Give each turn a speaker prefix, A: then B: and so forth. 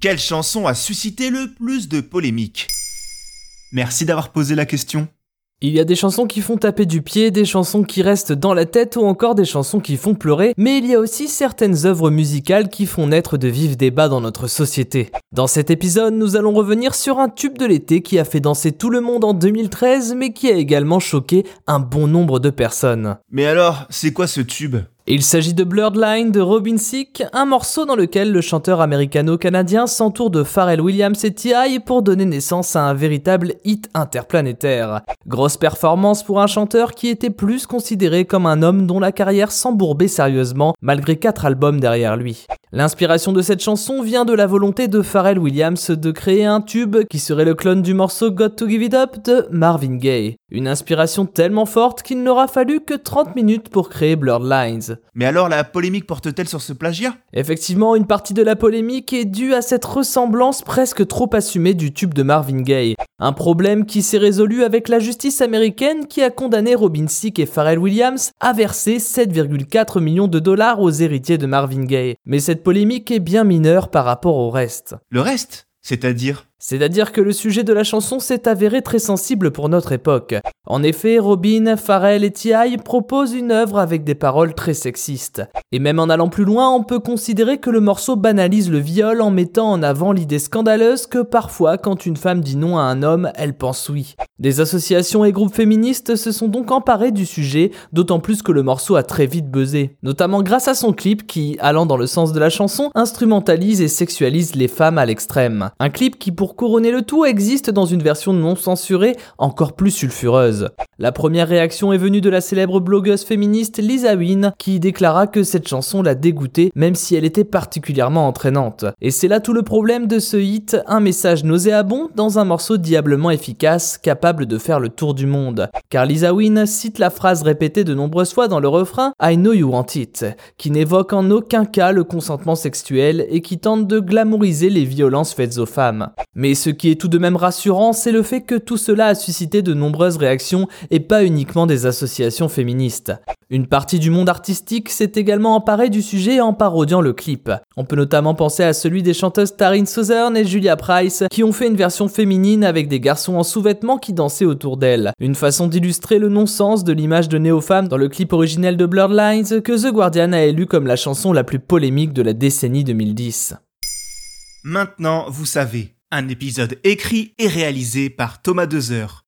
A: Quelle chanson a suscité le plus de polémiques? Merci d'avoir posé la question.
B: Il y a des chansons qui font taper du pied, des chansons qui restent dans la tête ou encore des chansons qui font pleurer, mais il y a aussi certaines œuvres musicales qui font naître de vifs débats dans notre société. Dans cet épisode, nous allons revenir sur un tube de l'été qui a fait danser tout le monde en 2013, mais qui a également choqué un bon nombre de personnes.
A: Mais alors, c'est quoi ce tube?
B: Il s'agit de Blurred Line de Robin Thicke, un morceau dans lequel le chanteur américano-canadien s'entoure de Pharrell Williams et T.I. pour donner naissance à un véritable hit interplanétaire. Grosse performance pour un chanteur qui était plus considéré comme un homme dont la carrière s'embourbait sérieusement malgré quatre albums derrière lui. L'inspiration de cette chanson vient de la volonté de Pharrell Williams de créer un tube qui serait le clone du morceau Got to Give It Up de Marvin Gaye. Une inspiration tellement forte qu'il n'aura fallu que 30 minutes pour créer Blurred Lines.
A: Mais alors la polémique porte-t-elle sur ce plagiat?
B: Effectivement, une partie de la polémique est due à cette ressemblance presque trop assumée du tube de Marvin Gaye. Un problème qui s'est résolu avec la justice américaine qui a condamné Robin Thicke et Pharrell Williams à verser 7,4 millions de dollars aux héritiers de Marvin Gaye. Mais cette polémique est bien mineure par rapport au reste.
A: Le reste C'est-à-dire
B: c'est-à-dire que le sujet de la chanson s'est avéré très sensible pour notre époque. En effet, Robin, Pharrell et T.I. proposent une œuvre avec des paroles très sexistes. Et même en allant plus loin, on peut considérer que le morceau banalise le viol en mettant en avant l'idée scandaleuse que parfois, quand une femme dit non à un homme, elle pense oui. Des associations et groupes féministes se sont donc emparés du sujet, d'autant plus que le morceau a très vite buzzé, notamment grâce à son clip qui, allant dans le sens de la chanson, instrumentalise et sexualise les femmes à l'extrême. Un clip qui pour pour couronner le tout existe dans une version non censurée encore plus sulfureuse. La première réaction est venue de la célèbre blogueuse féministe Lisa Wynne qui déclara que cette chanson l'a dégoûtée même si elle était particulièrement entraînante. Et c'est là tout le problème de ce hit, un message nauséabond dans un morceau diablement efficace capable de faire le tour du monde. Car Lisa Wynne cite la phrase répétée de nombreuses fois dans le refrain I know you want it, qui n'évoque en aucun cas le consentement sexuel et qui tente de glamouriser les violences faites aux femmes. Mais ce qui est tout de même rassurant, c'est le fait que tout cela a suscité de nombreuses réactions et pas uniquement des associations féministes. Une partie du monde artistique s'est également emparée du sujet en parodiant le clip. On peut notamment penser à celui des chanteuses Taryn Southern et Julia Price qui ont fait une version féminine avec des garçons en sous-vêtements qui dansaient autour d'elles. Une façon d'illustrer le non-sens de l'image de néo-femme dans le clip originel de Blurred Lines que The Guardian a élu comme la chanson la plus polémique de la décennie 2010.
A: Maintenant, vous savez. Un épisode écrit et réalisé par Thomas Dezer.